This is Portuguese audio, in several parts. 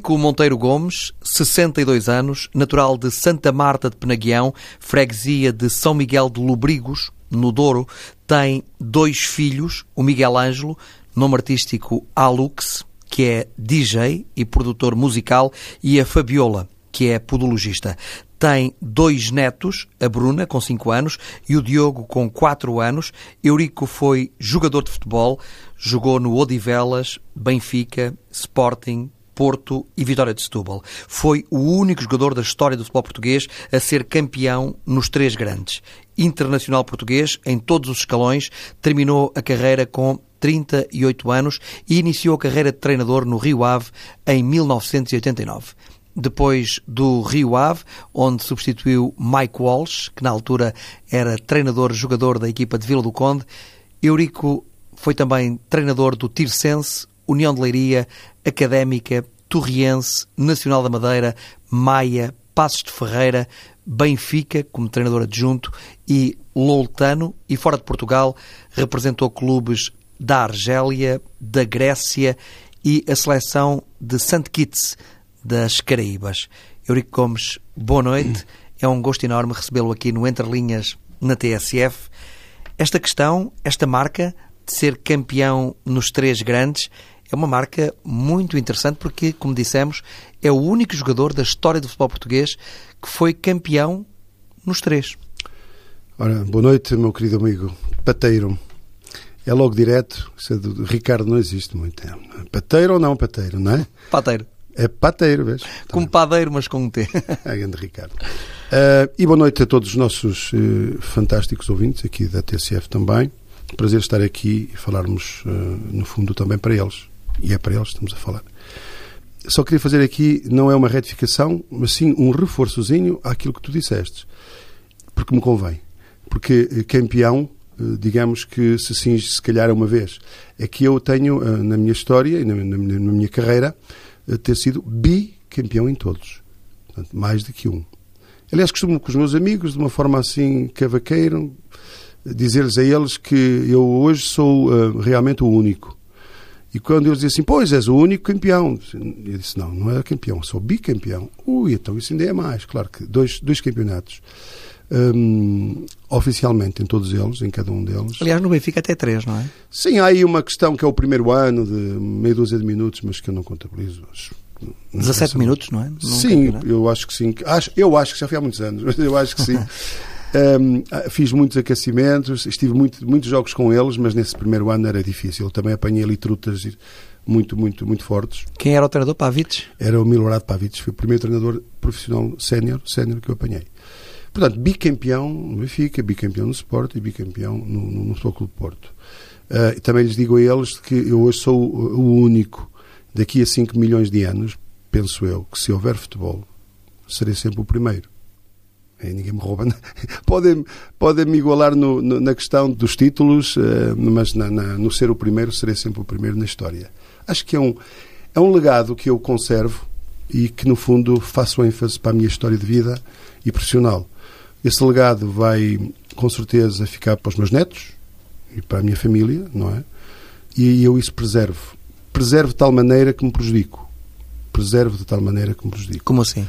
Eurico Monteiro Gomes, 62 anos, natural de Santa Marta de Penaguião, freguesia de São Miguel de Lobrigos, no Douro, tem dois filhos, o Miguel Ângelo, nome artístico Alux, que é DJ e produtor musical, e a Fabiola, que é podologista. Tem dois netos, a Bruna, com 5 anos, e o Diogo, com 4 anos. Eurico foi jogador de futebol, jogou no Odivelas, Benfica, Sporting, Porto e Vitória de Setúbal. Foi o único jogador da história do futebol português a ser campeão nos três grandes. Internacional português, em todos os escalões, terminou a carreira com 38 anos e iniciou a carreira de treinador no Rio Ave em 1989 depois do Rio Ave, onde substituiu Mike Walsh, que na altura era treinador-jogador da equipa de Vila do Conde. Eurico foi também treinador do Tirsense, União de Leiria, Académica, Torriense, Nacional da Madeira, Maia, Passos de Ferreira, Benfica, como treinador adjunto, e Loutano, e fora de Portugal, representou clubes da Argélia, da Grécia e a seleção de St. Kitts, das Caraíbas. Eurico Gomes, boa noite. É um gosto enorme recebê-lo aqui no Entre Linhas, na TSF. Esta questão, esta marca de ser campeão nos três grandes, é uma marca muito interessante porque, como dissemos, é o único jogador da história do futebol português que foi campeão nos três. Ora, boa noite, meu querido amigo Pateiro. É logo direto, isso é do, Ricardo não existe muito. É pateiro ou não pateiro, não é? Pateiro. É pateiro, vês? Com padeiro, mas com um T. É grande Ricardo. Uh, e boa noite a todos os nossos uh, fantásticos ouvintes aqui da TCF também. Prazer estar aqui e falarmos, uh, no fundo, também para eles. E é para eles que estamos a falar. Só queria fazer aqui, não é uma retificação, mas sim um reforçozinho àquilo que tu disseste. Porque me convém. Porque campeão, digamos que se cinge se calhar uma vez. É que eu tenho, na minha história e na, minha carreira, ter sido bicampeão em todos. Portanto, mais do que um. Aliás, costumo com os meus amigos, de uma forma assim cavaqueira, dizer-lhes a eles que eu hoje sou uh, realmente o único. E quando eles dizem assim, pois és o único campeão, eu disse, não, não é campeão, sou bicampeão. Ui, então isso ainda é mais, claro que dois, dois campeonatos. Um, oficialmente em todos eles, em cada um deles. Aliás, no Benfica até três, não é? Sim, há aí uma questão que é o primeiro ano de meia dúzia de minutos, mas que eu não contabilizo. Não 17 minutos, não é? Num sim, campeonato. eu acho que sim. Acho, eu acho que já foi há muitos anos, mas eu acho que sim. um, fiz muitos aquecimentos, estive muito, muitos jogos com eles, mas nesse primeiro ano era difícil. Também apanhei ali trutas muito, muito, muito fortes. Quem era o treinador Pavic? Era o Milorado Pavic, foi o primeiro treinador profissional sénior, sénior que eu apanhei. Portanto, bicampeão no Benfica, bicampeão no Sport e bicampeão no, no, no Futebol Clube Porto. Uh, também lhes digo a eles que eu hoje sou o único, daqui a 5 milhões de anos, penso eu, que se houver futebol, serei sempre o primeiro. E ninguém me rouba. Podem, podem me igualar no, no, na questão dos títulos, uh, mas na, na, no ser o primeiro, serei sempre o primeiro na história. Acho que é um, é um legado que eu conservo e que, no fundo, faço ênfase para a minha história de vida e profissional. Esse legado vai, com certeza, ficar para os meus netos e para a minha família, não é? E eu isso preservo. Preservo de tal maneira que me prejudico. Preservo de tal maneira que me prejudico. Como assim?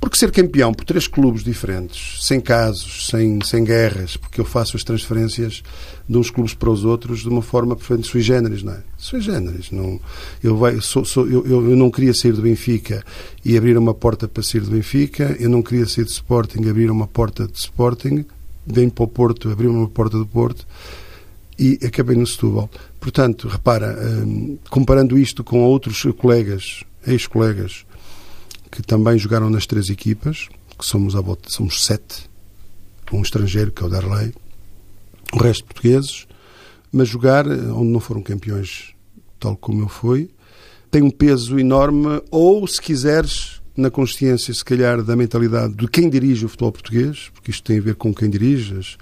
Porque ser campeão por três clubes diferentes, sem casos, sem, sem guerras, porque eu faço as transferências de uns clubes para os outros de uma forma perfeitamente sui generis, não é? Sui generis. Não, eu, vai, sou, sou, eu, eu, não queria sair do Benfica e abrir uma porta para sair do Benfica, eu não queria sair do Sporting e abrir uma porta de Sporting, venho para o Porto, abrir uma porta do Porto e acabei no Setúbal. Portanto, repara, hum, comparando isto com outros colegas, ex-colegas, que também jogaram nas três equipas, que somos à volta, somos sete, um estrangeiro, que é o Darley, o resto portugueses, mas jogar eh, onde não foram campeões, tal como eu fui, tem um peso enorme, ou se quiseres, na consciência, se calhar, da mentalidade de quem dirige o futebol português, porque isto tem a ver com quem dirige.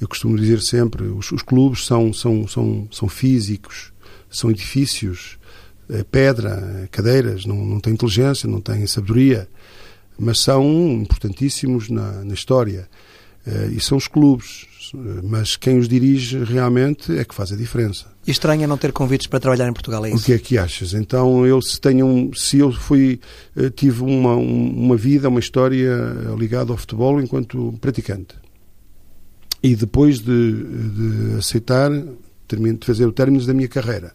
Eu costumo dizer sempre, os, os clubes são, são, são, são físicos, são edifícios, pedra, cadeiras, não, não têm inteligência, não têm sabedoria, mas são importantíssimos na, na história. Uh, e são os clubes, mas quem os dirige realmente é que faz a diferença. E estranha não ter convites para trabalhar em Portugal, é isso? O que é que achas? Então, eu se tenho um, se eu fui, eh, tive uma, uma vida, uma história ligada ao futebol enquanto praticante. E depois de, de aceitar, de fazer o término da minha carreira,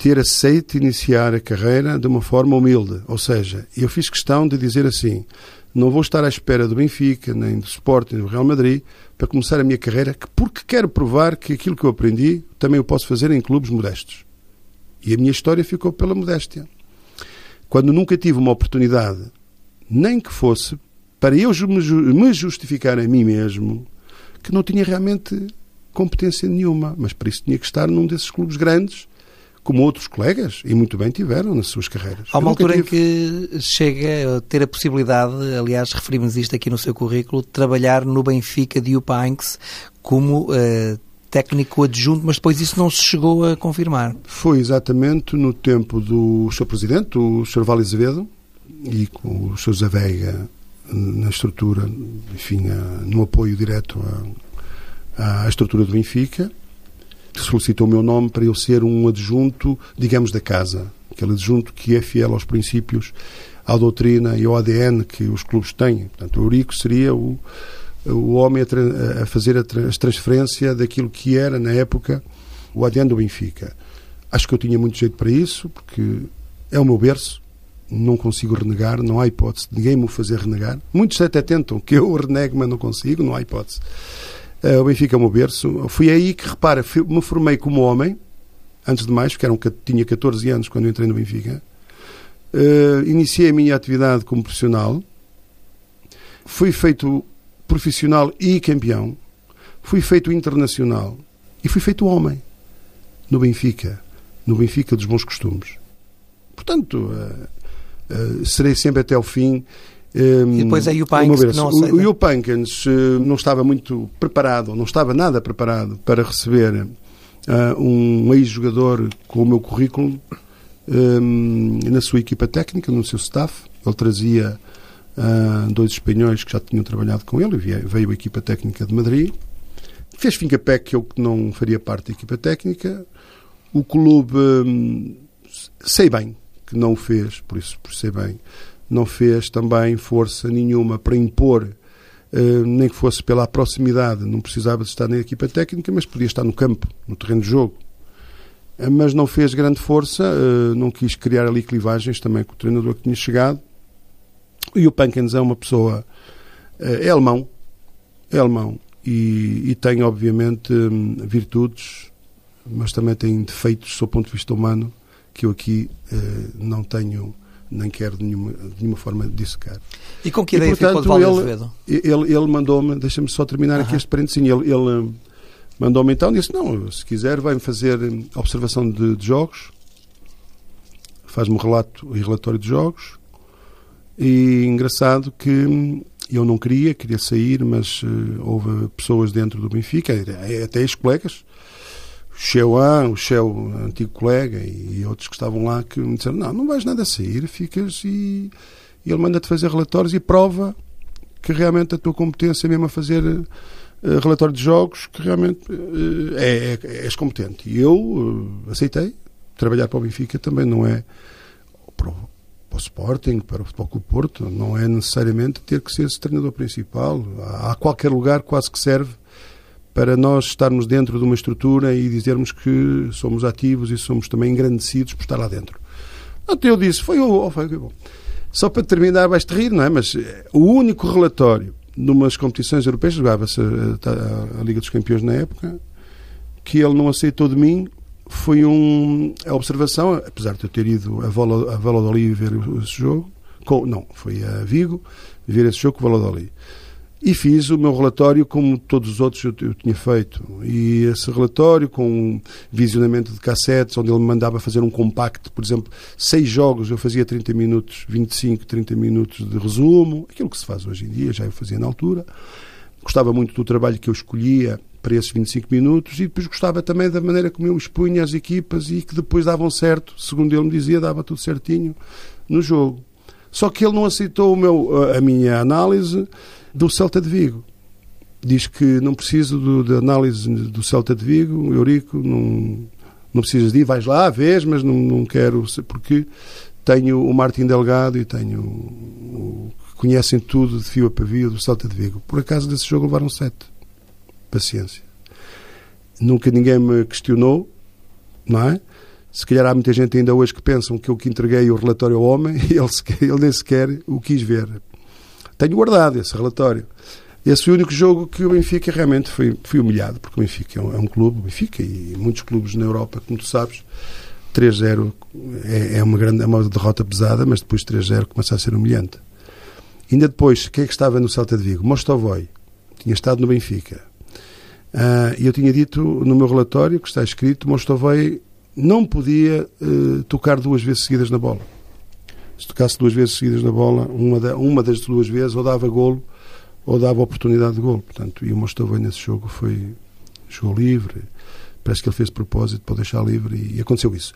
ter aceito iniciar a carreira de uma forma humilde. Ou seja, eu fiz questão de dizer assim: não vou estar à espera do Benfica, nem do Sporting, nem do Real Madrid, para começar a minha carreira, porque quero provar que aquilo que eu aprendi também o posso fazer em clubes modestos. E a minha história ficou pela modéstia. Quando nunca tive uma oportunidade, nem que fosse, para eu me justificar a mim mesmo, que não tinha realmente competência nenhuma, mas para isso tinha que estar num desses clubes grandes como outros colegas, e muito bem tiveram nas suas carreiras. Há uma altura tive... em que chega a ter a possibilidade, aliás, referimos isto aqui no seu currículo, de trabalhar no Benfica de Upanks como uh, técnico adjunto, mas depois isso não se chegou a confirmar. Foi exatamente no tempo do seu presidente, o Sr. Vale Azevedo, e com o Sr. Zé Veiga na estrutura, enfim, no apoio direto à, à estrutura do Benfica, solicitou o meu nome para eu ser um adjunto, digamos, da casa. Aquele adjunto que é fiel aos princípios, à doutrina e ao ADN que os clubes têm. Portanto, o Eurico seria o, o homem a, a fazer a, a transferência daquilo que era, na época, o ADN do Benfica. Acho que eu tinha muito jeito para isso, porque é o meu berço, não consigo renegar, não há hipótese de ninguém me fazer renegar. Muitos até tentam que eu renegue, mas não consigo, não há hipótese. Uh, o Benfica é o meu berço. Fui aí que, repara, me formei como homem, antes de mais, porque eram, tinha 14 anos quando entrei no Benfica. Uh, iniciei a minha atividade como profissional. Fui feito profissional e campeão. Fui feito internacional. E fui feito homem. No Benfica. No Benfica dos bons costumes. Portanto, uh, serei sempre até o fim um, e depois é Yupankins que não aceita. O Yupankins uh, não estava muito preparado, não estava nada preparado para receber uh, um ex-jogador com o meu currículo um, na sua equipa técnica, no seu staff. Ele trazia uh, dois espanhóis que já tinham trabalhado com ele, veio, veio a equipa técnica de Madrid. Fez fim-capé que eu não faria parte da equipa técnica. O clube, um, sei bem que não o fez, por isso, por sei bem, não fez também força nenhuma para impor, uh, nem que fosse pela proximidade, não precisava de estar na equipa técnica, mas podia estar no campo, no terreno de jogo. Uh, mas não fez grande força, uh, não quis criar ali clivagens também com o treinador que tinha chegado. E o Pankens é uma pessoa, é alemão, é alemão, e, e tem obviamente hum, virtudes, mas também tem defeitos do ponto de vista humano que eu aqui não tenho nem quero de nenhuma, de nenhuma forma dissecar. E com que ideia e, portanto, ficou de Azevedo? Ele, ele, ele mandou-me, deixa-me só terminar uh -huh. aqui este parênteses, ele, ele hum, mandou-me então, disse, não, se quiser vai-me fazer hum, observação de, de jogos, faz-me um relato e relatório de jogos, e engraçado que hum, eu não queria, queria sair, mas uh, houve pessoas dentro do Benfica, até ex-colegas, Cheuan, o Cheu, antigo colega, e outros que estavam lá que me disseram: Não, não vais nada sair, ficas e, e ele manda-te fazer relatórios e prova que realmente a tua competência mesmo a fazer uh, relatório de jogos, que realmente uh, é, é, és competente. E eu uh, aceitei. Trabalhar para o Benfica também não é para o, para o Sporting, para o Futebol Clube Porto, não é necessariamente ter que ser esse treinador principal. Há qualquer lugar quase que serve para nós estarmos dentro de uma estrutura e dizermos que somos ativos e somos também engrandecidos por estar lá dentro. Até eu disse, foi. Oh, foi, bom. Só para terminar, vais-te rir, não é? Mas eh, o único relatório de umas competições europeias, jogava-se a, a, a, Liga dos Campeões na época, que ele não aceitou de mim foi um, a observação, apesar de eu ter ido a, Vola, a Valladolid ver esse jogo, com, não, foi a Vigo ver esse jogo com o Valladolid. E fiz o meu relatório como todos os outros eu, eu, tinha feito. E esse relatório com um visionamento de cassetes, onde ele me mandava fazer um compacto, por exemplo, seis jogos, eu fazia 30 minutos, 25, 30 minutos de resumo, aquilo que se faz hoje em dia, já eu fazia na altura. Gostava muito do trabalho que eu escolhia para esses 25 minutos e depois gostava também da maneira como eu expunha as equipas e que depois davam certo, segundo ele me dizia, dava tudo certinho no jogo. Só que ele não aceitou o meu, a minha análise do Celta de Vigo. diz que não preciso da análise do Celta de Vigo, Eurico, não, não precisas de ir, vais lá, vês, mas não, não quero, porque tenho o Martin Delgado e tenho o, conhecem tudo de fio a pavio do Celta de Vigo. Por acaso desse jogo levaram sete. Paciência. Nunca ninguém me questionou, não é? Se calhar há muita gente ainda hoje que pensam que eu que entreguei o relatório ao homem e ele, ele nem sequer o quis ver. Tenho guardado esse relatório. Esse foi o único jogo que o Benfica realmente foi, foi humilhado, porque o Benfica é um, é um clube, o Benfica e muitos clubes na Europa, como tu sabes, 3-0 é, é, uma grande é uma derrota pesada, mas depois 3-0 começa a ser humilhante. Ainda depois, quem é que estava no Celta de Vigo? Mostovoy, tinha estado no Benfica. Uh, e eu tinha dito no meu relatório, que está escrito, Mostovoy não podia uh, tocar duas vezes seguidas na bola. Se tocasse duas vezes seguidas na bola, uma, da, uma das duas vezes ou dava golo ou dava oportunidade de golo. Portanto, e o Mostovoy nesse jogo foi jogou livre, parece que ele fez de propósito para deixar livre e, aconteceu isso.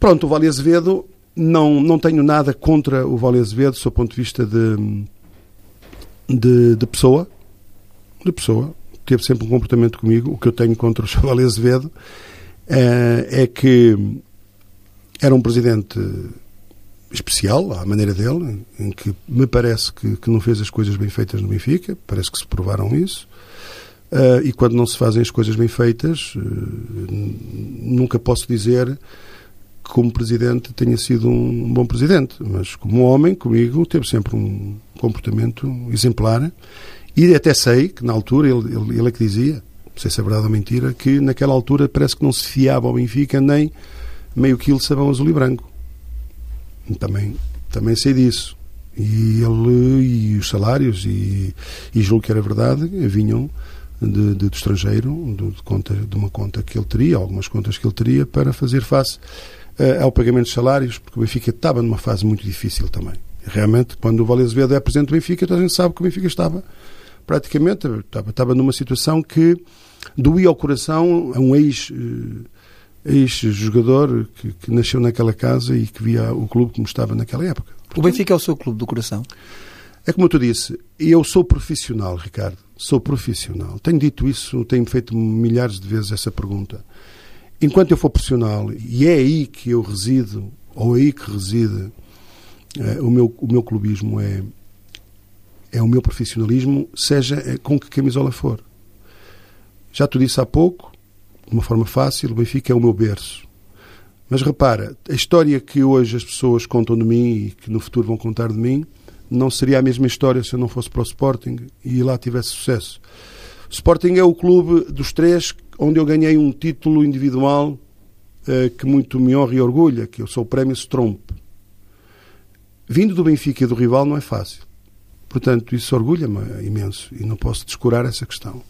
Pronto, o Vale Azevedo, não, não tenho nada contra o Vale Azevedo, do ponto de vista de, de, de pessoa, de pessoa, teve sempre um comportamento comigo. O que eu tenho contra o Chaval Azevedo é, é que era um presidente especial, à maneira dele, em que me parece que, que, não fez as coisas bem feitas no Benfica, parece que se provaram isso. Uh, e quando não se fazem as coisas bem feitas, uh, nunca posso dizer que como presidente tenha sido um bom presidente, mas como homem, comigo, teve sempre um comportamento exemplar e até sei que na altura ele, ele, ele é que dizia, não sei se é verdade ou mentira, que naquela altura parece que não se fiava ao Benfica nem meio quilo de sabão azul e branco. Também, também sei disso. E ele e os salários, e, e julgo que era verdade, vinham de, de, do estrangeiro, de, de, conta, de uma conta que ele teria, algumas contas que ele teria, para fazer face uh, ao pagamento de salários, porque o Benfica estava numa fase muito difícil também. Realmente, quando o Vale Azevedo é presidente do Benfica, toda a gente sabe que o Benfica estava praticamente estava, estava numa situação que doía ao coração a um ex, eh, ex-jogador que, que, nasceu naquela casa e que via o clube como estava naquela época. Portanto, o Benfica é o seu clube do coração? É como tu disse, eu sou profissional, Ricardo, sou profissional. Tenho dito isso, tenho feito milhares de vezes essa pergunta. Enquanto eu for profissional, e é aí que eu resido, ou é aí que reside é, o, meu, o meu clubismo, é é o meu profissionalismo, seja eh, com que camisola for. Já te disse há pouco, de uma forma fácil, o Benfica é o meu berço. Mas repara, a história que hoje as pessoas contam de mim e que no futuro vão contar de mim, não seria a mesma história se eu não fosse para o Sporting e lá tivesse sucesso. O Sporting é o clube dos três onde eu ganhei um título individual eh, que muito me honra e orgulha, que eu sou o Prémio Stromp. Vindo do Benfica e do rival não é fácil. Portanto, isso orgulha-me imenso e não posso descurar essa questão.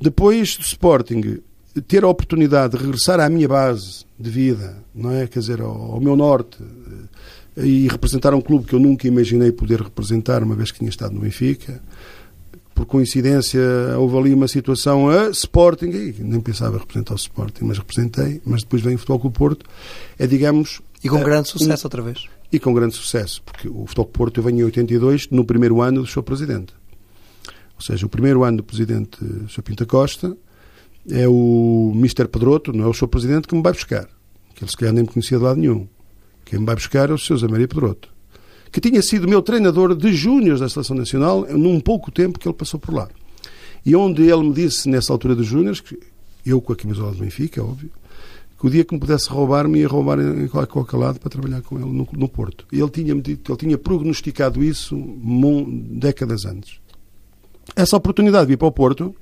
Depois do Sporting, ter a oportunidade de regressar à minha base de vida, não é? Quer dizer, ao, ao meu norte eh, e representar um clube que eu nunca imaginei poder representar, uma vez que tinha estado no Benfica. Por coincidência, houve ali uma situação a Sporting, e nem pensava representar o Sporting, mas representei, mas depois vem o Futebol Clube Porto. É, digamos... E com grande sucesso um, outra vez e com grande sucesso, porque o Futebol Porto eu venho em 82, no primeiro ano do seu presidente. Ou seja, o primeiro ano do presidente Sr. Pinta Costa é o Mr. Pedroto, não é o seu presidente, que me vai buscar. Que ele se calhar nem me conhecia de lado nenhum. Quem me vai buscar é o Sr. Zé Maria Pedroto. Que tinha sido meu treinador de júniores da Seleção Nacional num pouco tempo que ele passou por lá. E onde ele me disse, nessa altura dos júniores, que eu com a camisola do Benfica, é óbvio, que o dia que me pudesse roubar, me ia roubar em qualquer lado para trabalhar com ele no, no Porto. Ele tinha, dito, ele tinha prognosticado isso décadas antes. Essa oportunidade de vir para o Porto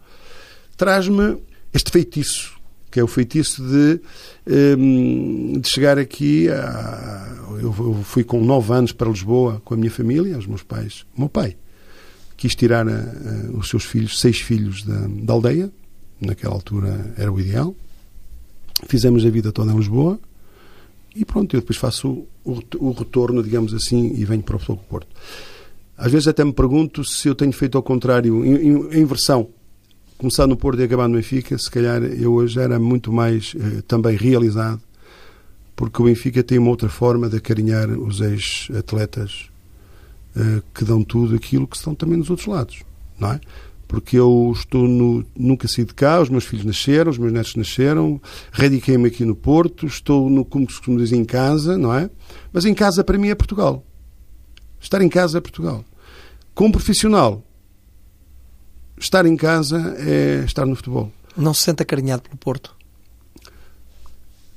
traz-me este feitiço, que é o feitiço de, ehm, de chegar aqui. A, eu fui com nove anos para Lisboa com a minha família, os meus pais. O meu pai quis tirar a, a, os seus filhos, seis filhos da, da aldeia, naquela altura era o ideal Fizemos a vida toda em Lisboa e pronto, eu depois faço o, o retorno, digamos assim, e venho para o Porto. Às vezes até me pergunto se eu tenho feito ao contrário, em, em, Começar no Porto e acabar no Benfica, se calhar eu hoje era muito mais eh, também realizado, porque o Benfica tem uma outra forma de acarinhar os ex-atletas eh, que dão tudo aquilo que estão também nos outros lados, não é? porque eu estou no, nunca saí de cá, os meus filhos nasceram, os meus netos nasceram, radiquei-me aqui no Porto, estou no, como se dizer, em casa, não é? Mas em casa para mim é Portugal. Estar em casa é Portugal. Como profissional, estar em casa é estar no futebol. Não se sente acarinhado pelo Porto?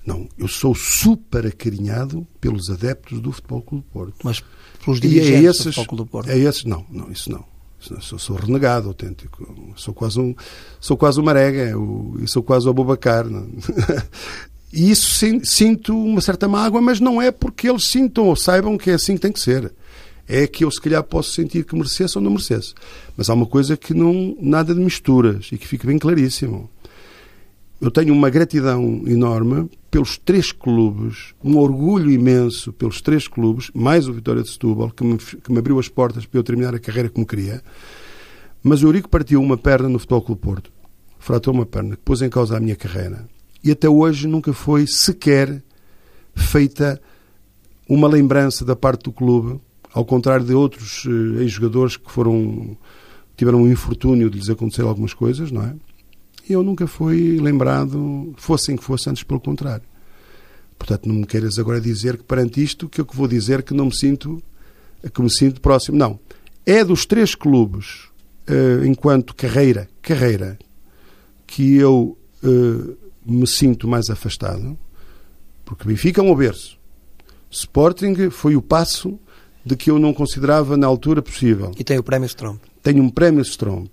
Não, eu sou super acarinhado pelos adeptos do Futebol Clube do Porto. Mas pelos dirigentes e é esses, do Futebol Clube do Porto? É esses, não, não, isso não. Sou, sou renegado autêntico. Sou quase um, sou quase uma marega e sou quase o Abubacar. e isso sinto uma certa mágoa, mas não é porque eles sintam ou saibam que é assim que tem que ser. É que eu se calhar posso sentir que merecesse ou não merecesse. Mas há uma coisa que não nada de misturas e que fica bem claríssimo. Eu tenho uma gratidão enorme pelos três clubes, um orgulho imenso pelos três clubes, mais o Vitória de Setúbal, que me, que me abriu as portas para eu terminar a carreira como queria. Mas o Eurico partiu uma perna no Futebol Clube Porto, fratou uma perna, que pôs em causa a minha carreira. E até hoje nunca foi sequer feita uma lembrança da parte do clube, ao contrário de outros eh, ex-jogadores que foram tiveram um infortúnio de lhes acontecer algumas coisas, não é? eu nunca fui lembrado, fossem que fosse, antes pelo contrário. Portanto, não me queiras agora dizer que perante isto, que eu vou dizer que não me sinto, que me sinto próximo. Não. É dos três clubes, uh, enquanto carreira, carreira, que eu uh, me sinto mais afastado, porque Benfica é um berço. Sporting foi o passo de que eu não considerava na altura possível. E tem o prémio Stromp. Tenho um prémio Stromp.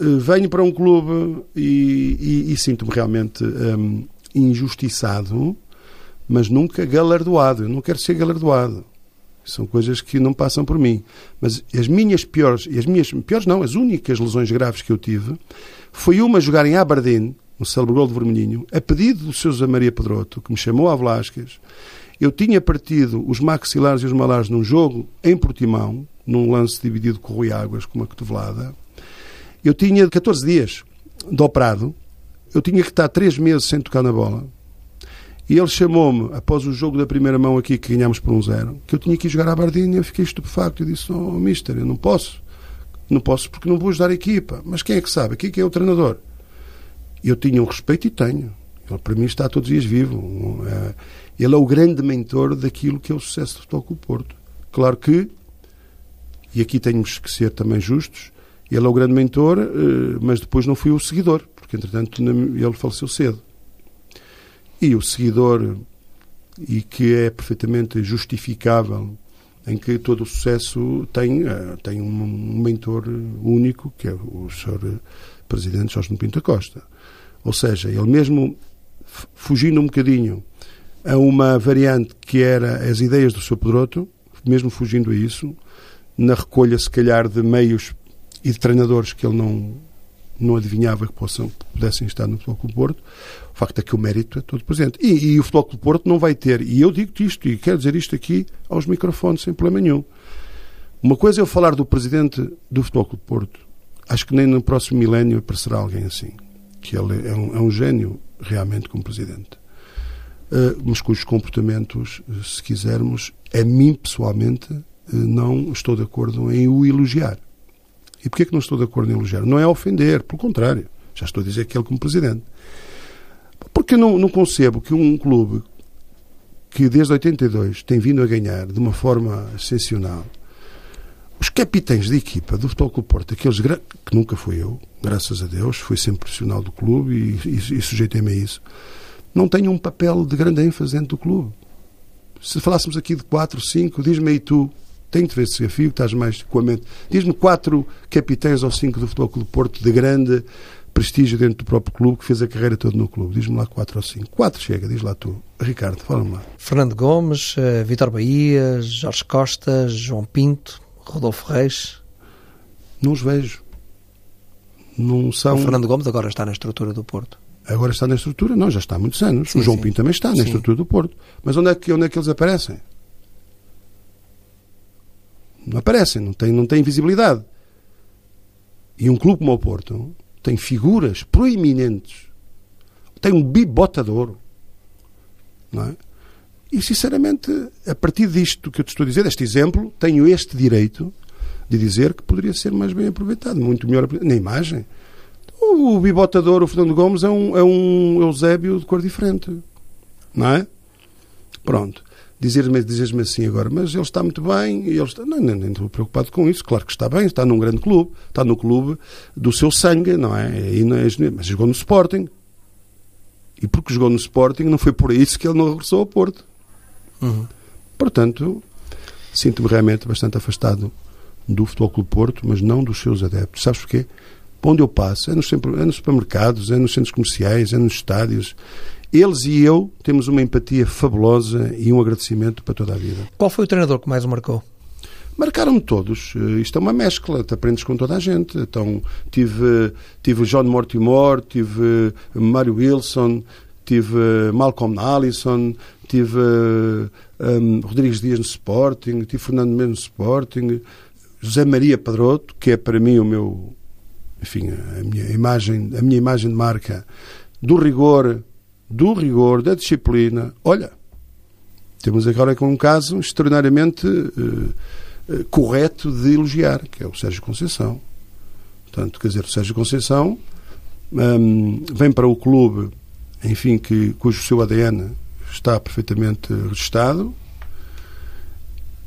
Eh, venho para um clube e, e, e sinto-me realmente um, injustiçado, mas nunca galardoado. Eu não quero ser galardoado. São coisas que não passam por mim. Mas as minhas piores, as minhas piores não, as únicas lesões graves que eu tive, foi uma jogar em Aberdeen, no célebre gol de Vermelhinho, a pedido do seu José Maria Pedroto, que me chamou a Velasquez. Eu tinha partido os maxilares e os malares num jogo em Portimão, num lance dividido com o Rui Águas, com uma cotovelada. Eu tinha 14 dias de operado, eu tinha que estar 3 meses sem tocar na bola. E ele chamou-me, após o jogo da primeira mão aqui, que ganhámos por um zero, que eu tinha que ir jogar à Bardinha. Eu fiquei estupefacto. Eu disse: Oh, mister, eu não posso. Não posso porque não vou ajudar a equipa. Mas quem é que sabe? Quem é o treinador? Eu tinha um respeito e tenho. Ele, para mim, está todos os dias vivo. É, ele é o grande mentor daquilo que é o sucesso do Futebol Clube Porto. Claro que, e aqui temos que ser também justos, ele é o grande mentor, eh, mas depois não fui o seguidor, porque entretanto ele faleceu cedo. E o seguidor, e que é perfeitamente justificável, em que todo o sucesso tem, eh, tem um mentor único, que é o Sr. Presidente Jorge Pinto Costa. Ou seja, ele mesmo fugindo um bocadinho a uma variante que era as ideias do Sr. Pedroto, mesmo fugindo a isso, na recolha, se calhar, de meios e de treinadores que ele não, não adivinhava que possam, pudessem estar no Futebol Clube Porto, o facto é que o mérito é todo presente. E, e o Futebol Clube Porto não vai ter, e eu digo-te isto, e quero dizer isto aqui aos microfones, sem problema nenhum. Uma coisa é eu falar do presidente do Futebol Clube Porto. Acho que nem no próximo milénio aparecerá alguém assim. Que ele é um, é um gênio, realmente, como presidente. Uh, mas cujos comportamentos, se quisermos, a mim pessoalmente, uh, não estou de acordo em o elogiar. E porquê é que não estou de acordo em elogiar? Não é ofender, pelo contrário. Já estou a dizer que ele como presidente. Porque não, não concebo que um clube que desde 82 tem vindo a ganhar de uma forma excepcional, os capitães de equipa do Futebol Clube Porto, aqueles que nunca fui eu, graças a Deus, fui sempre profissional do clube e, e, e sujeitei-me a isso, não tenham um papel de grande ênfase dentro do clube. Se falássemos aqui de 4, 5, diz-me aí tu, tenho de ver esse desafio, estás mais com a mente. Diz-me quatro capitães ou cinco do Futebol Clube Porto de grande prestígio dentro do próprio clube, que fez a carreira toda no clube. Diz-me lá quatro ou cinco. Quatro chega, diz lá tu. Ricardo, fala-me lá. Fernando Gomes, uh, Vitor Bahia, Jorge Costa, João Pinto, Rodolfo Reis. Não os vejo. Não são... O Fernando Gomes agora está na estrutura do Porto. Agora está na estrutura? Não, já está há muitos anos. Sim, o João sim. Pinto também está na sim. estrutura do Porto. Mas onde é, que, onde é que eles aparecem? não aparecem, não têm, não têm visibilidade. E um clube como o Porto tem figuras proeminentes, tem um bibotador, não é? E, sinceramente, a partir disto que eu te estou a dizer, deste exemplo, tenho este direito de dizer que poderia ser mais bem aproveitado, muito melhor na imagem. O bibotador, o Fernando Gomes, é um, é um Eusébio de cor diferente. Não é? Pronto. Dizer-me dizer assim agora, mas ele está muito bem, e ele está. Não, nem, nem estou preocupado com isso. Claro que está bem, está num grande clube, está no clube do seu sangue, não é? E não é mas jogou no Sporting. E porque jogou no Sporting, não foi por isso que ele não regressou ao Porto. Uhum. Portanto, sinto-me realmente bastante afastado do Futebol Clube Porto, mas não dos seus adeptos. Sabes porquê? Onde eu passo, é nos, é nos supermercados, é nos centros comerciais, é nos estádios. Eles e eu temos uma empatia fabulosa e um agradecimento para toda a vida. Qual foi o treinador que mais o marcou? Marcaram-me todos. Eh, isto é uma mescla, te aprendes com toda a gente. Então, tive, tive John Mortimer, tive Mário Wilson, tive Malcolm Allison, tive um, Rodrigues Dias no Sporting, tive Fernando Mendes no Sporting, José Maria Pedroto, que é para mim o meu, enfim, a minha imagem, a minha imagem de marca do rigor, do rigor, da disciplina. Olha, temos agora com um caso extraordinariamente uh, uh, correto de elogiar, que é o Sérgio Conceição. Portanto, quer dizer, o Sérgio Conceição um, vem para o clube, enfim, que, cujo seu ADN está perfeitamente registado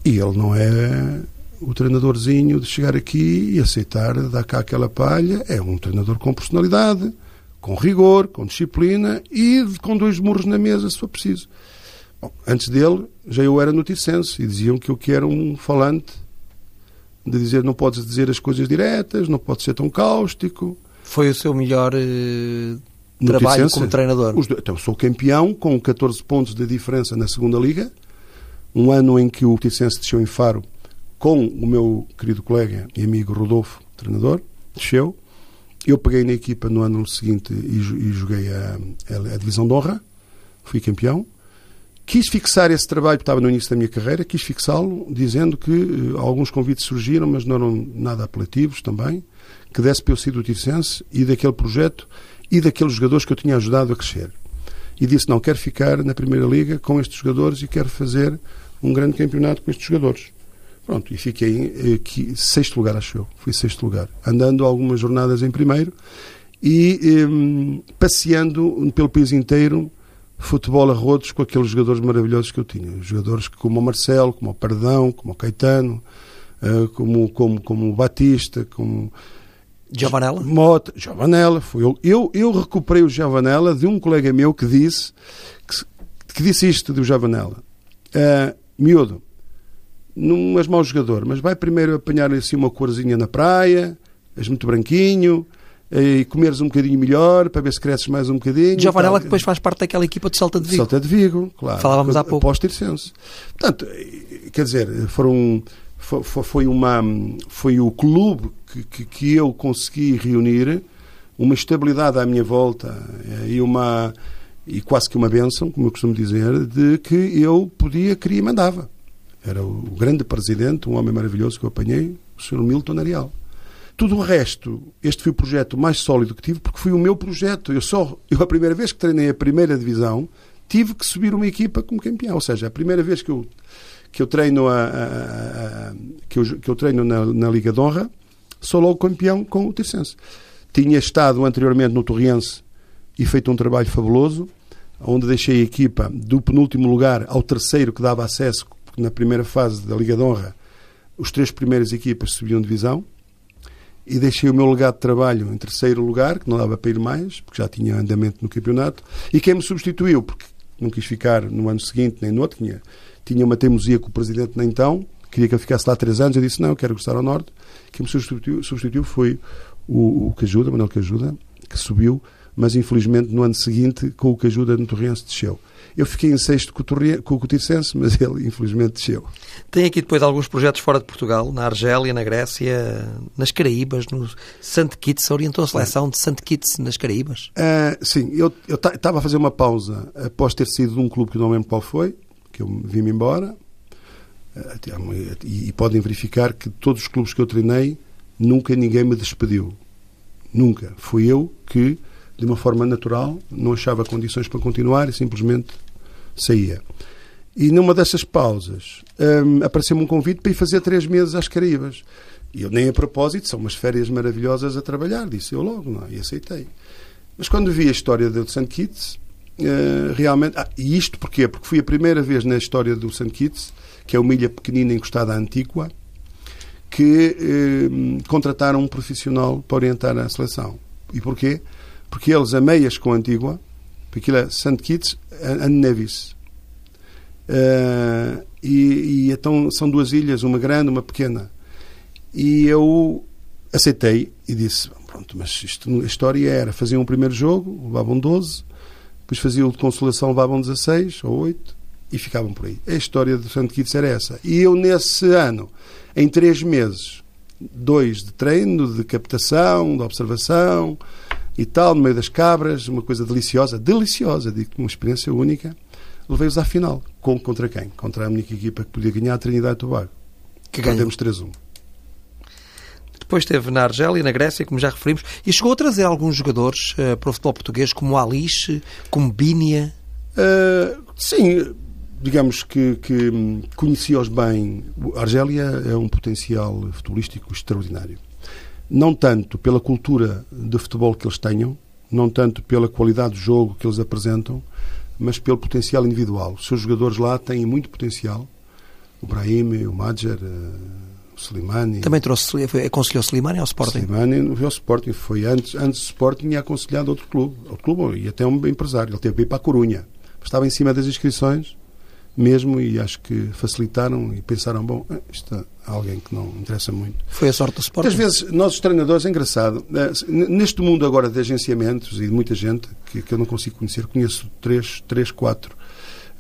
e ele não é o treinadorzinho de chegar aqui e aceitar dar cá aquela palha. É um treinador com personalidade, com rigor, com disciplina e com dois murros na mesa, se for preciso. Bom, antes dele, já eu era noticense e diziam que eu que era um falante de dizer não podes dizer as coisas diretas, não podes ser tão cáustico. Foi o seu melhor eh, trabalho como treinador? Os, então, sou campeão com 14 pontos de diferença na segunda liga. Um ano em que o Ticense desceu em Faro com o meu querido colega e amigo Rodolfo, treinador, desceu. Eu peguei na equipa no ano seguinte e, e joguei a, a, a, divisão de honra, fui campeão. Quis fixar esse trabalho, estava no início da minha carreira, quis fixá-lo, dizendo que uh, alguns convites surgiram, mas não eram nada apelativos também, que desse para eu ser do Tircense e daquele projeto e daqueles jogadores que eu tinha ajudado a crescer. E disse, não, quero ficar na Primeira Liga com estes jogadores e quero fazer um grande campeonato com estes jogadores. Pronto, e fiquei aqui, sexto lugar, acho eu. Fui sexto lugar. Andando algumas jornadas em primeiro e um, passeando pelo país inteiro futebol a rodos com aqueles jogadores maravilhosos que eu tinha. Jogadores como o Marcelo, como o Pardão, como o Caetano, uh, como, como, como o Batista, como... Giovanella? Mota, Giovanella. Foi eu, eu, eu recuperei o Giovanella de um colega meu que disse que, que disse isto do Giovanella. Uh, miúdo, não és mau jogador, mas vai primeiro apanhar assim uma corzinha na praia, és muito branquinho, e comeres um bocadinho melhor para ver se cresces mais um bocadinho. Giovanella que depois faz parte daquela equipa de Celta de Vigo. Celta de Vigo, claro. Falávamos há pouco. Após Tircense. Portanto, quer dizer, foram, foi, foi, uma, foi o clube que, que, que eu consegui reunir uma estabilidade à minha volta eh, e uma e quase que uma benção, como eu costumo dizer, de que eu podia, queria e mandava. Era o grande presidente, um homem maravilhoso que eu apanhei, o Sr. Milton Arial. Tudo o resto, este foi o projeto mais sólido que tive, porque foi o meu projeto. Eu só, eu a primeira vez que treinei a primeira divisão, tive que subir uma equipa como campeão. Ou seja, a primeira vez que eu, que eu treino, a, a, a, que eu, que eu treino na, na, Liga de Honra, sou logo campeão com o Tircense. Tinha estado anteriormente no Torriense e feito um trabalho fabuloso, onde deixei a equipa do penúltimo lugar ao terceiro que dava acesso porque na primeira fase da Liga de Honra os três primeiras equipas subiam divisão e deixei o meu legado de trabalho em terceiro lugar, que não dava para ir mais, porque já tinha andamento no campeonato, e quem me substituiu, porque não quis ficar no ano seguinte nem no outro, tinha, tinha uma teimosia com o presidente nem então, queria que eu ficasse lá três anos, eu disse não, quero gostar ao Norte. Quem me substituiu, substituiu foi o, o Cajuda, Manuel Cajuda, que subiu, mas infelizmente no ano seguinte, com o Cajuda no Torrense, desceu. Eu fiquei em sexto com o, Cotircense, mas ele infelizmente desceu. Tem aqui depois alguns projetos fora de Portugal, na Argélia, na Grécia, nas Caraíbas, no St. Kitts, orientou a seleção de St. Kitts nas Caraíbas? Uh, sim, eu estava a fazer uma pausa após ter sido de um clube que não lembro qual foi, que eu vim-me embora, uh, e, e podem verificar que todos os clubes que eu treinei, nunca ninguém me despediu. Nunca. Fui eu que de uma forma natural, não achava condições para continuar e simplesmente saía. E numa dessas pausas um, apareceu-me um convite para ir fazer três meses às Caraíbas. E eu nem a propósito, são umas férias maravilhosas a trabalhar, disse eu logo, não, é? e aceitei. Mas quando vi a história do St. Kitts, uh, realmente. Ah, e isto porquê? Porque fui a primeira vez na história do St. Kitts, que é uma ilha pequenina encostada à Antíqua, que uh, contrataram um profissional para orientar a seleção. E porquê? Porque eles, a meias com a Antígua, aquilo é St. Kitts and Nevis. Uh, e, e então são duas ilhas, uma grande, uma pequena. E eu aceitei e disse: pronto, mas isto, a história era: faziam um primeiro jogo, levavam 12, depois faziam o de consolação, levavam 16 ou 8 e ficavam por aí. A história do Santo Kitts era essa. E eu, nesse ano, em três meses, dois de treino, de captação, de observação e tal, no meio das cabras, uma coisa deliciosa, deliciosa, digo uma experiência única, levei-os à final. Com, contra quem? Contra a única equipa que podia ganhar, a Trinidade e Tobago. Que Perdemos 3-1. Depois esteve na Argélia, na Grécia, como já referimos, e chegou a trazer alguns jogadores uh, para o futebol português, como Alice, como Bínia. Uh, sim, digamos que, que conheci-os bem. A Argélia é um potencial futebolístico extraordinário. Não tanto pela cultura de futebol que eles tenham, não tanto pela qualidade do jogo que eles apresentam, mas pelo potencial individual. Os seus jogadores lá têm muito potencial. O Brahim, o Madjer, uh, o Slimani. Também trouxe, aconselhou Slimani ao Sporting? Slimani não veio ao Sporting, foi antes, antes do Sporting e aconselhado outro clube, outro clube e até um empresário. Ele teve que ir para a Corunha. Estava em cima das inscrições mesmo e acho que facilitaram e pensaram, bom, eh, isto é alguém que não interessa muito. Foi a sorte do Sporting? Às vezes, nós os treinadores, é engraçado, eh, neste mundo agora de agenciamentos e de muita gente que, que eu não consigo conhecer, conheço três, três quatro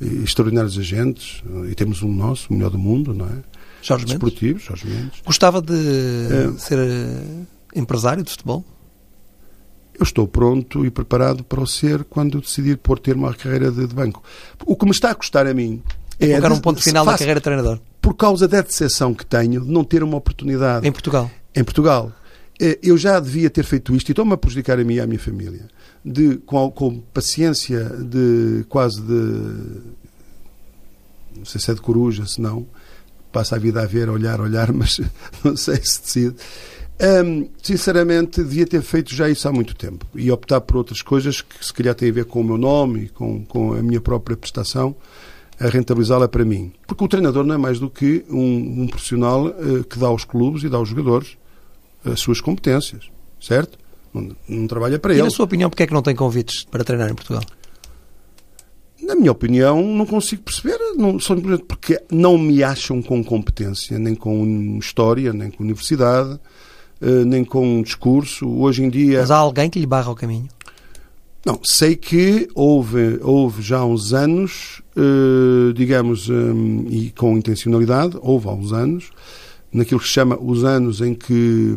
eh, extraordinários agentes e temos um nosso, o melhor do mundo, não é? Jorge Desportivos, Jorge Mendes. Gostava de é, ser empresário de futebol? Eu estou pronto e preparado para o ser quando decidir pôr termo à carreira de, de, banco. O que me está a custar a mim é. Colocar um ponto final na carreira de treinador. Por causa da decepção que tenho de não ter uma oportunidade. Em Portugal. Em Portugal. Eh, eu já devia ter feito isto e estou-me a prejudicar a mim e à minha família. De, com, com paciência de quase de. Não sei se é de coruja, se não. Passa a vida a ver, a olhar, a olhar, mas não sei se decide um, sinceramente, devia ter feito já isso há muito tempo e optar por outras coisas que se calhar têm a ver com o meu nome e com, com a minha própria prestação, a rentabilizá-la para mim. Porque o treinador não é mais do que um, um profissional uh, que dá aos clubes e dá aos jogadores as suas competências, certo? Não, não trabalha para e ele. E na sua opinião, porquê é que não tem convites para treinar em Portugal? Na minha opinião, não consigo perceber, não, porque não me acham com competência, nem com história, nem com universidade, nem com um discurso. Hoje em dia. Mas há alguém que lhe barra o caminho? Não, sei que houve, houve já há uns anos, eh, digamos, eh, e com intencionalidade, houve há uns anos, naquilo que se chama os anos em que,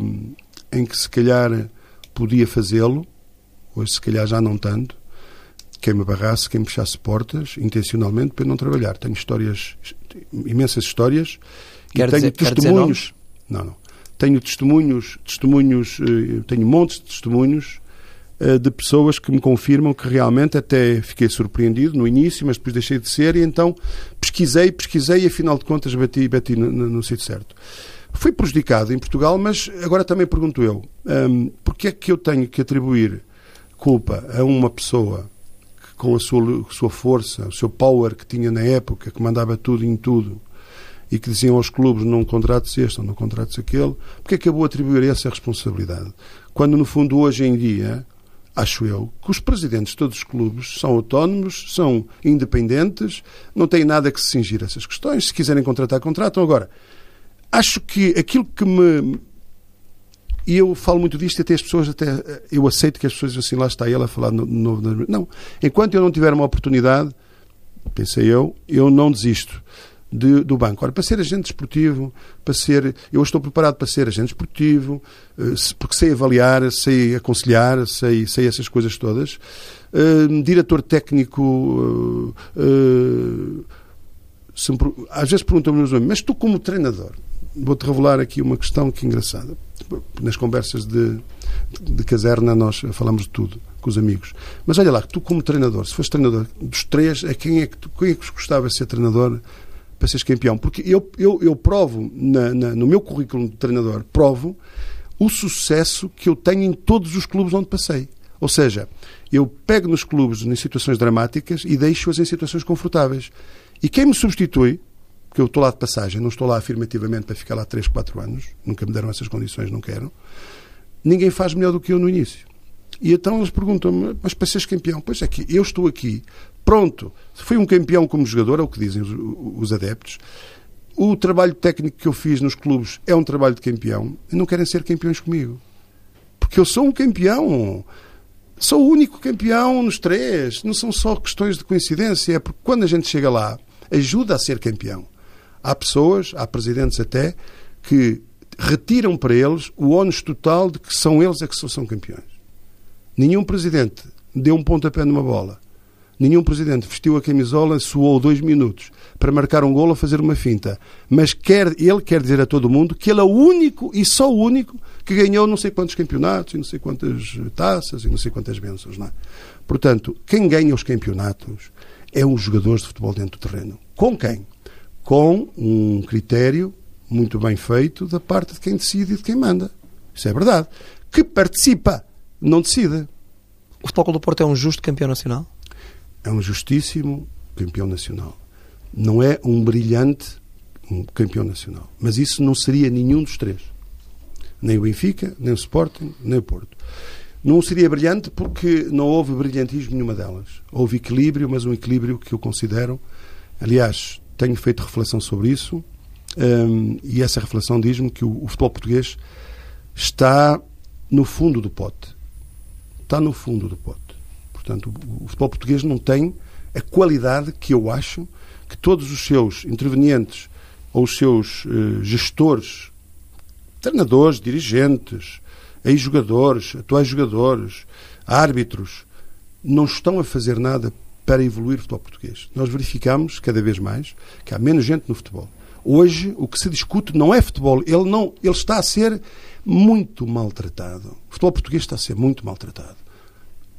em que se calhar podia fazê-lo, hoje se calhar já não tanto, quem me barrasse, quem me fechasse portas, intencionalmente, para não trabalhar. Tenho histórias, imensas histórias, quer e tenho dizer, testemunhos. Não, não. Tenho testemunhos, testemunhos, eh, tenho montes de testemunhos eh, de pessoas que me confirmam que realmente até fiquei surpreendido no início, mas depois deixei de ser e então pesquisei, pesquisei e afinal de contas bati, bati no, no, no sítio certo. Fui prejudicado em Portugal, mas agora também pergunto eu, um, porque é que eu tenho que atribuir culpa a uma pessoa que, com a sua, sua força, o seu power que tinha na época, que mandava tudo em tudo, e que diziam aos clubes não contrates este ou não contrates aquele, porque acabou a atribuir essa responsabilidade? Quando, no fundo, hoje em dia, acho eu, que os presidentes de todos os clubes são autónomos, são independentes, não têm nada que se cingir a essas questões. Se quiserem contratar, contratam. Agora, acho que aquilo que me. E eu falo muito disto, até as pessoas, até eu aceito que as pessoas assim, lá está ela a falar no, no, Não, enquanto eu não tiver uma oportunidade, pensei eu, eu não desisto de, do banco. Ora, para ser agente desportivo, para ser. Eu estou preparado para ser agente desportivo, eh, porque sei avaliar, sei aconselhar, sei, sei essas coisas todas. Uh, diretor técnico. Uh, uh, às vezes perguntam-me, mas tu, como treinador, vou-te revelar aqui uma questão que é engraçada. Nas conversas de, de caserna, nós falamos de tudo com os amigos. Mas olha lá, tu, como treinador, se fores treinador dos três, a quem é que, tu, quem é que gostava de ser treinador para seres campeão. Porque eu, eu, eu provo, na, na, no meu currículo de treinador, provo o sucesso que eu tenho em todos os clubes onde passei. Ou seja, eu pego nos clubes em situações dramáticas e deixo-as em situações confortáveis. E quem me substitui, porque eu estou lá de passagem, não estou lá afirmativamente para ficar lá 3, 4 anos, nunca me deram essas condições, não quero, ninguém faz melhor do que eu no início. E então eles perguntam-me, mas para seres campeão? Pois é que eu estou aqui, pronto, fui um campeão como jogador, é o que dizem os, os adeptos, o trabalho técnico que eu fiz nos clubes é um trabalho de campeão e não querem ser campeões comigo. Porque eu sou um campeão. Sou o único campeão nos três. Não são só questões de coincidência. É porque quando a gente chega lá, ajuda a ser campeão. Há pessoas, há presidentes até, que retiram para eles o ónus total de que são eles é que são campeões. Nenhum presidente deu um pontapé numa bola. Nenhum presidente vestiu a camisola, suou dois minutos para marcar um golo ou fazer uma finta. Mas quer, ele quer dizer a todo mundo que ele é o único e só o único que ganhou não sei quantos campeonatos e não sei quantas taças e não sei quantas bênçãos. Não é? Portanto, quem ganha os campeonatos é os jogadores de futebol dentro do terreno. Com quem? Com um critério muito bem feito da parte de quem decide e de quem manda. Isso é verdade. Que participa, não decide. O Futebol do Porto é um justo campeão nacional? É um justíssimo campeão nacional. Não é um brilhante campeão nacional. Mas isso não seria nenhum dos três. Nem o Benfica, nem o Sporting, nem o Porto. Não seria brilhante porque não houve brilhantismo nenhuma delas. Houve equilíbrio, mas um equilíbrio que eu considero. Aliás, tenho feito reflexão sobre isso um, e essa reflexão diz-me que o, o futebol português está no fundo do pote. Está no fundo do pote. Portanto, o, futebol português não tem a qualidade que eu acho que todos os seus intervenientes ou os seus uh, gestores, treinadores, dirigentes, ex-jogadores, atuais jogadores, árbitros, não estão a fazer nada para evoluir o futebol português. Nós verificamos cada vez mais que há menos gente no futebol. Hoje, o que se discute não é futebol, ele, não, ele está a ser muito maltratado. O futebol português está a ser muito maltratado.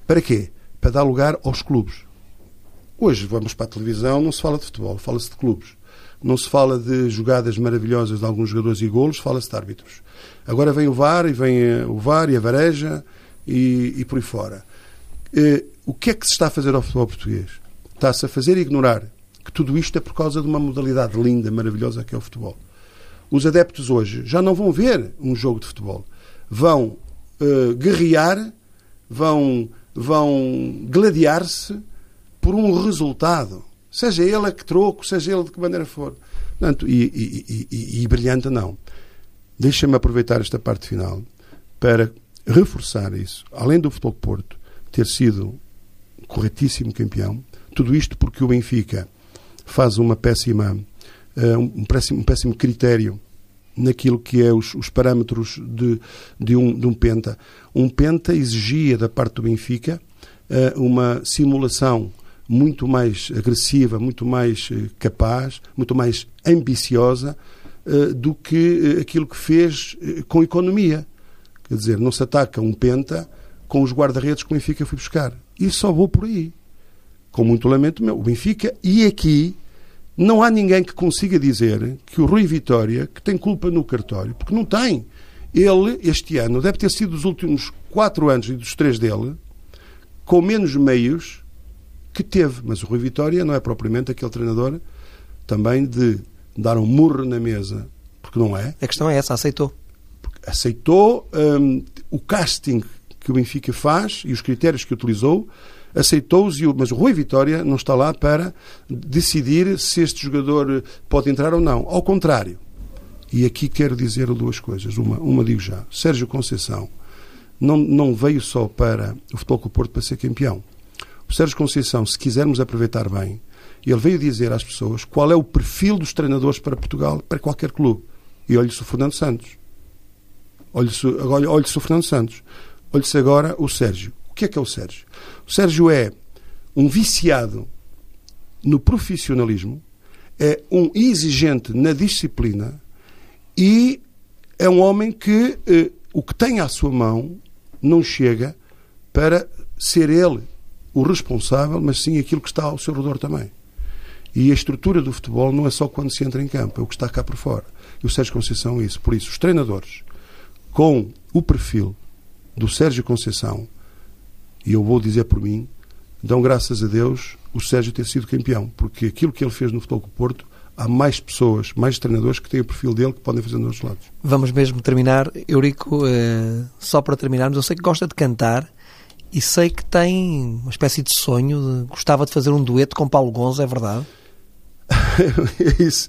Para quê? Para dar lugar aos clubes. Hoje vamos para a televisão, não se fala de futebol, fala-se de clubes. Não se fala de jogadas maravilhosas de alguns jogadores e golos, fala-se de árbitros. Agora vem o VAR e vem eh, o VAR e a vareja e, e por aí fora. Eh, o que é que se está a fazer ao futebol português? Está-se a fazer ignorar que tudo isto é por causa de uma modalidade linda, maravilhosa que é o futebol. Os adeptos hoje já não vão ver um jogo de futebol. Vão uh, guerrear, vão, vão gladiar-se por um resultado. Seja ele a que troco, seja ele de que maneira for. Portanto, e, e, e, e brilhante não. Deixa-me aproveitar esta parte final para reforçar isso. Além do Futebol Porto ter sido corretíssimo campeão, tudo isto porque o Benfica faz uma péssima, uh, um, péssimo, um péssimo critério naquilo que é os, os parâmetros de, de, um, de um penta. Um penta exigia da parte do Benfica uh, uma simulação muito mais agressiva, muito mais uh, capaz, muito mais ambiciosa do que aquilo que fez com economia. Quer dizer, não se ataca um penta com os guarda-redes que o Benfica foi buscar. E só vou por aí. Com muito lamento meu. O Benfica, e aqui, não há ninguém que consiga dizer que o Rui Vitória, que tem culpa no cartório, porque não tem. Ele, este ano, deve ter sido dos últimos quatro anos e dos três dele, com menos meios que teve. Mas o Rui Vitória não é propriamente aquele treinador também de dar um murro na mesa, porque não é. A questão é essa, aceitou. Aceitou um, o casting que o Benfica faz e os critérios que utilizou aceitou-os, mas o Rui Vitória não está lá para decidir se este jogador pode entrar ou não. Ao contrário. E aqui quero dizer duas coisas. Uma, uma digo já. Sérgio Conceição não, não veio só para o Futebol Clube Porto para ser campeão. O Sérgio Conceição, se quisermos aproveitar bem, ele veio dizer às pessoas qual é o perfil dos treinadores para Portugal, para qualquer clube. E olhe-se o Fernando Santos. Olhe-se olhe, olhe o Fernando Santos. Olhe-se agora o Sérgio. Que é que é o Sérgio? O Sérgio é um viciado no profissionalismo, é um exigente na disciplina e é um homem que eh, o que tem à sua mão não chega para ser ele o responsável, mas sim aquilo que está ao seu redor também. E a estrutura do futebol não é só quando se entra em campo, é o que está cá por fora. E o Sérgio Conceição é isso. Por isso, os treinadores, com o perfil do Sérgio Conceição, e eu vou dizer por mim, dão graças a Deus o Sérgio ter sido campeão, porque aquilo que ele fez no Futebol com o Porto, há mais pessoas, mais treinadores que têm o perfil dele que podem fazer nos outros lados. Vamos mesmo terminar. Eurico, eh, só para terminarmos, eu sei que gosta de cantar e sei que tem uma espécie de sonho, de, gostava de fazer um dueto com Paulo Gonzo, é verdade? isso,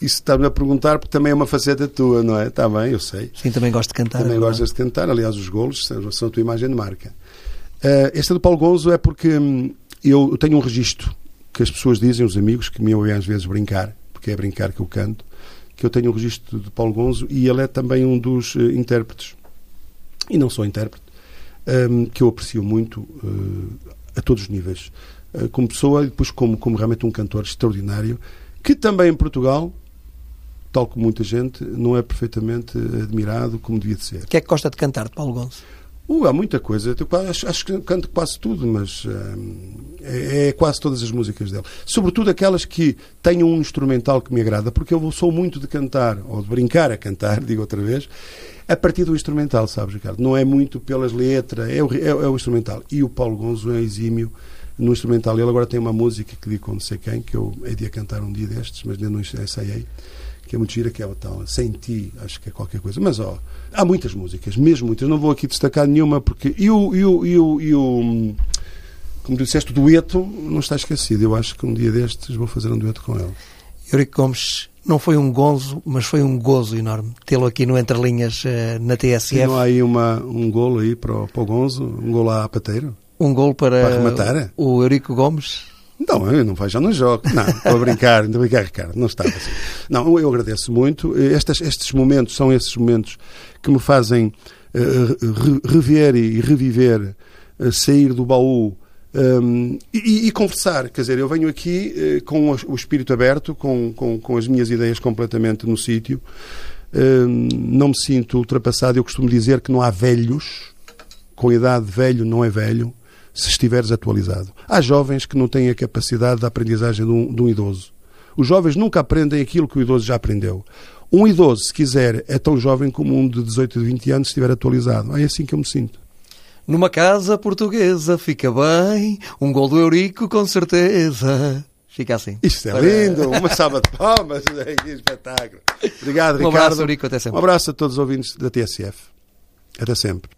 isso está-me a perguntar porque também é uma faceta tua, não é? Está bem, eu sei. Sim, também gosto de cantar. Também é gostas de cantar, aliás, os golos são, são a tua imagem de marca. Uh, esta do Paulo Gonzo é porque hum, eu tenho um registro que as pessoas dizem, os amigos, que me ouvem às vezes brincar, porque é brincar que eu canto, que eu tenho um registro de Paulo Gonzo e ele é também um dos uh, intérpretes, e não só intérprete, um, que eu aprecio muito uh, a todos os níveis. Uh, como pessoa e depois como, como realmente um cantor extraordinário, que também em Portugal, tal como muita gente, não é perfeitamente admirado como devia de ser. O que é que gosta de cantar de Paulo Gonçalves? Uh, há muita coisa. Acho, acho, que canto quase tudo, mas uh, é, é, quase todas as músicas dele. Sobretudo aquelas que tenham um instrumental que me agrada, porque eu sou muito de cantar, ou de brincar a cantar, digo outra vez, a partir do instrumental, sabes, Ricardo? Não é muito pelas letras, é o, é, é o instrumental. E o Paulo Gonzo é exímio no instrumental. Ele agora tem uma música que digo não sei quem, que eu hei de cantar um dia destes, mas ainda não ensaiei, que é muito gira, que é o tal Sem Ti, acho que é qualquer coisa. Mas, ó, há muitas músicas, mesmo muitas. Não vou aqui destacar nenhuma, porque... E o... E o, e o, e o como tu disseste, o dueto não está esquecido. Eu acho que um dia destes vou fazer um dueto com ele. Eurico Gomes não foi um gonzo, mas foi um gozo enorme tê-lo aqui no Entre Linhas uh, na TSF. E não há aí uma, um golo aí para o, para o gonzo? Um golo à pateiro? Um golo para, para rematar? o Eurico Gomes? Não, eu não vai já não jogo. Não, estou a brincar, estou a brincar, Ricardo. Não estava assim. Não, eu agradeço muito. Estes, estes momentos são esses momentos que me fazem uh, rever e reviver, uh, sair do baú um, e, e, conversar, quer dizer, eu venho aqui uh, com o espírito aberto, com, com, com as minhas ideias completamente no sítio, um, não me sinto ultrapassado. Eu costumo dizer que não há velhos, com idade velho não é velho, se estiveres atualizado. Há jovens que não têm a capacidade da aprendizagem de um, de um idoso. Os jovens nunca aprendem aquilo que o idoso já aprendeu. Um idoso, se quiser, é tão jovem como um de 18 ou 20 anos se estiver atualizado. É assim que eu me sinto. Numa casa portuguesa fica bem, um gol do Eurico com certeza. Fica assim. Isto é lindo, uma salva de palmas, que espetáculo. Obrigado, um Ricardo. Um abraço, Eurico, até sempre. Um abraço a todos os ouvintes da TSF. Até sempre.